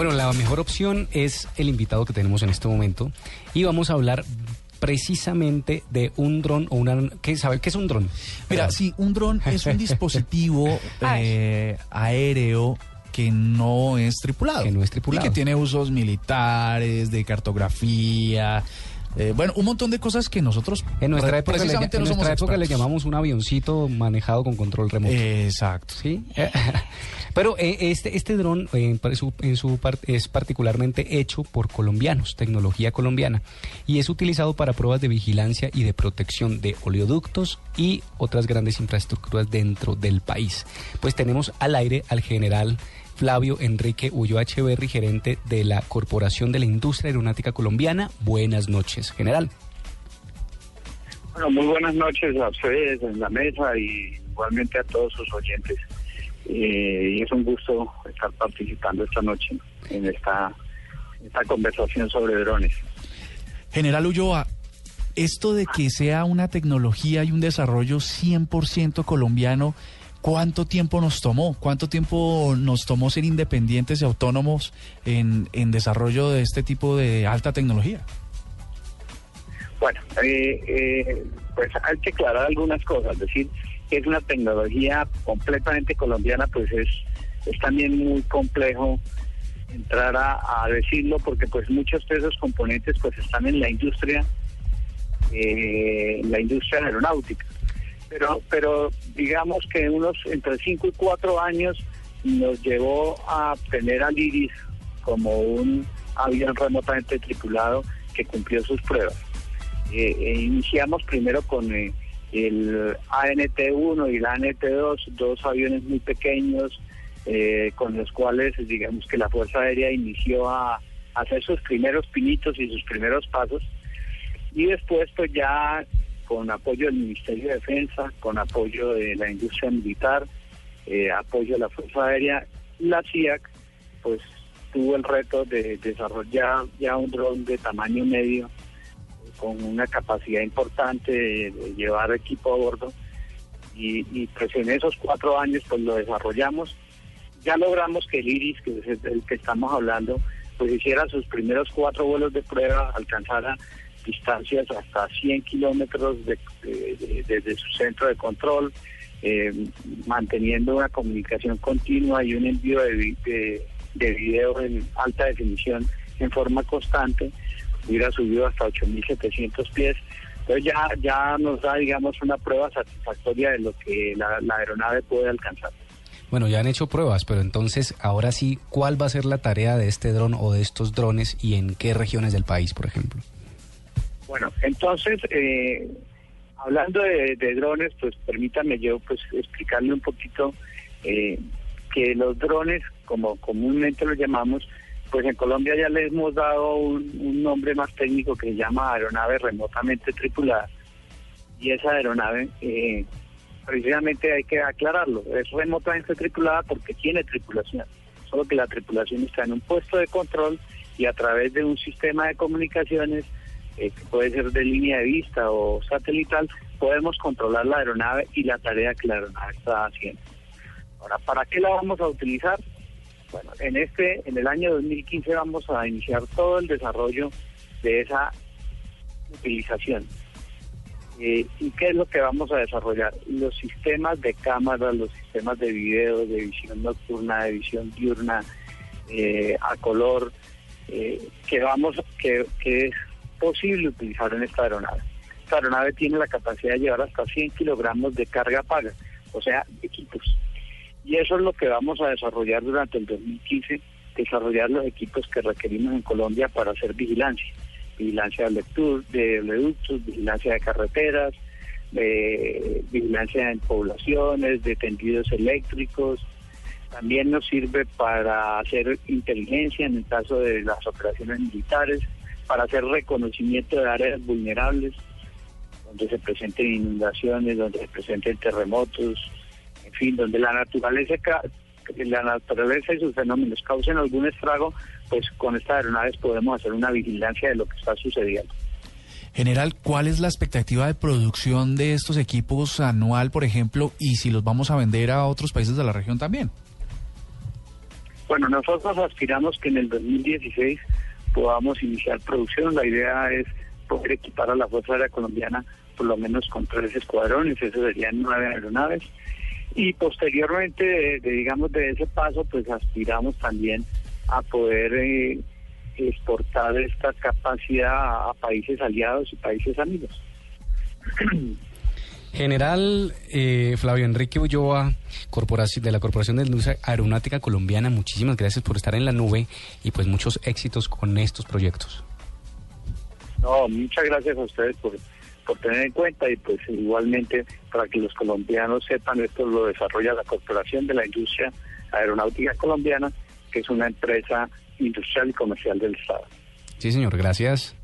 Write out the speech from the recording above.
Bueno, la mejor opción es el invitado que tenemos en este momento y vamos a hablar precisamente de un dron o una... ¿qué, ¿Sabe qué es un dron? Mira, sí, un dron es un dispositivo eh, aéreo que no es tripulado. Que no es tripulado. Y que tiene usos militares, de cartografía, eh, bueno, un montón de cosas que nosotros en nuestra época, precisamente le, en nuestra época le llamamos un avioncito manejado con control remoto. exacto. Sí. Pero eh, este este dron en su, en su es particularmente hecho por colombianos, tecnología colombiana, y es utilizado para pruebas de vigilancia y de protección de oleoductos y otras grandes infraestructuras dentro del país. Pues tenemos al aire al general Flavio Enrique Ulloa Echeverri, gerente de la Corporación de la Industria Aeronáutica Colombiana. Buenas noches, general. Bueno, muy buenas noches a ustedes en la mesa y igualmente a todos sus oyentes. Eh, y es un gusto estar participando esta noche en esta, esta conversación sobre drones. General Ulloa, esto de que sea una tecnología y un desarrollo 100% colombiano, ¿Cuánto tiempo nos tomó? ¿Cuánto tiempo nos tomó ser independientes y autónomos en, en desarrollo de este tipo de alta tecnología? Bueno, eh, eh, pues hay que aclarar algunas cosas. Decir que es una tecnología completamente colombiana, pues es, es también muy complejo entrar a, decirlo porque pues muchos de esos componentes pues están en la industria, eh, la industria aeronáutica pero, pero digamos que unos entre 5 y 4 años nos llevó a tener al Iris como un avión remotamente tripulado que cumplió sus pruebas. Eh, eh, iniciamos primero con eh, el ANT-1 y el ANT-2, dos aviones muy pequeños con los cuales digamos que la Fuerza Aérea inició a hacer sus primeros pinitos y sus primeros pasos. Y después pues ya con apoyo del Ministerio de Defensa, con apoyo de la industria militar, eh, apoyo de la Fuerza Aérea, la CIAC, pues tuvo el reto de desarrollar ya un dron de tamaño medio, con una capacidad importante de, llevar equipo a bordo. Y, pues en esos cuatro años pues lo desarrollamos. Ya logramos que el IRIS, que es el que estamos hablando, pues hiciera sus primeros cuatro vuelos de prueba, alcanzara distancias hasta 100 kilómetros desde su centro de control, eh, manteniendo una comunicación continua y un envío de, de, video en alta definición en forma constante, hubiera subido hasta 8.700 pies. Entonces ya, ya nos da, digamos, una prueba satisfactoria de lo que la, la aeronave puede alcanzar. Bueno, ya han hecho pruebas, pero entonces, ahora sí, ¿cuál va a ser la tarea de este dron o de estos drones y en qué regiones del país, por ejemplo? Bueno, entonces, eh, hablando de, drones, pues permítame yo pues explicarle un poquito eh, que los drones, como comúnmente los llamamos, pues en Colombia ya les hemos dado un, nombre más técnico que se llama aeronave remotamente tripulada. Y esa aeronave, eh, precisamente hay que aclararlo, es remotamente tripulada porque tiene tripulación, solo que la tripulación está en un puesto de control y a través de un sistema de comunicaciones eh, puede ser de línea de vista o satelital, podemos controlar la aeronave y la tarea que la aeronave está haciendo. Ahora, ¿para qué la vamos a utilizar? Bueno, en este, en el año 2015 vamos a iniciar todo el desarrollo de esa utilización. Eh, ¿Y qué es lo que vamos a desarrollar? Los sistemas de cámara, los sistemas de video, de visión nocturna, de visión diurna, eh, a color, que vamos, que, que es posible utilizar en esta aeronave. Esta aeronave tiene la capacidad de llevar hasta 100 kilogramos de carga paga, o sea, equipos. Y eso es lo que vamos a desarrollar durante el 2015, desarrollar los equipos que requerimos en Colombia para hacer vigilancia. Vigilancia de lectura, de oleoductos, vigilancia de carreteras, vigilancia en poblaciones, de tendidos eléctricos. También nos sirve para hacer inteligencia en el caso de las operaciones militares para hacer reconocimiento de áreas vulnerables, donde se presenten inundaciones, donde se presenten terremotos, en fin, donde la naturaleza la naturaleza y sus fenómenos causen algún estrago, pues con estas aeronaves podemos hacer una vigilancia de lo que está sucediendo. General, ¿cuál es la expectativa de producción de estos equipos anual, por ejemplo, y si los vamos a vender a otros países de la región también? Bueno, nosotros aspiramos que en el 2016 podamos iniciar producción. La idea es poder equipar a la Fuerza Aérea Colombiana por lo menos con tres escuadrones, eso serían nueve aeronaves. Y posteriormente, de, digamos, de ese paso, pues aspiramos también a poder eh, exportar esta capacidad a países aliados y países amigos. General eh, Flavio Enrique Ulloa, de la Corporación de Industria Aeronáutica Colombiana, muchísimas gracias por estar en la nube y pues muchos éxitos con estos proyectos. No, muchas gracias a ustedes por, por tener en cuenta y pues igualmente para que los colombianos sepan, esto lo desarrolla la Corporación de la Industria Aeronáutica Colombiana, que es una empresa industrial y comercial del Estado. Sí, señor, gracias.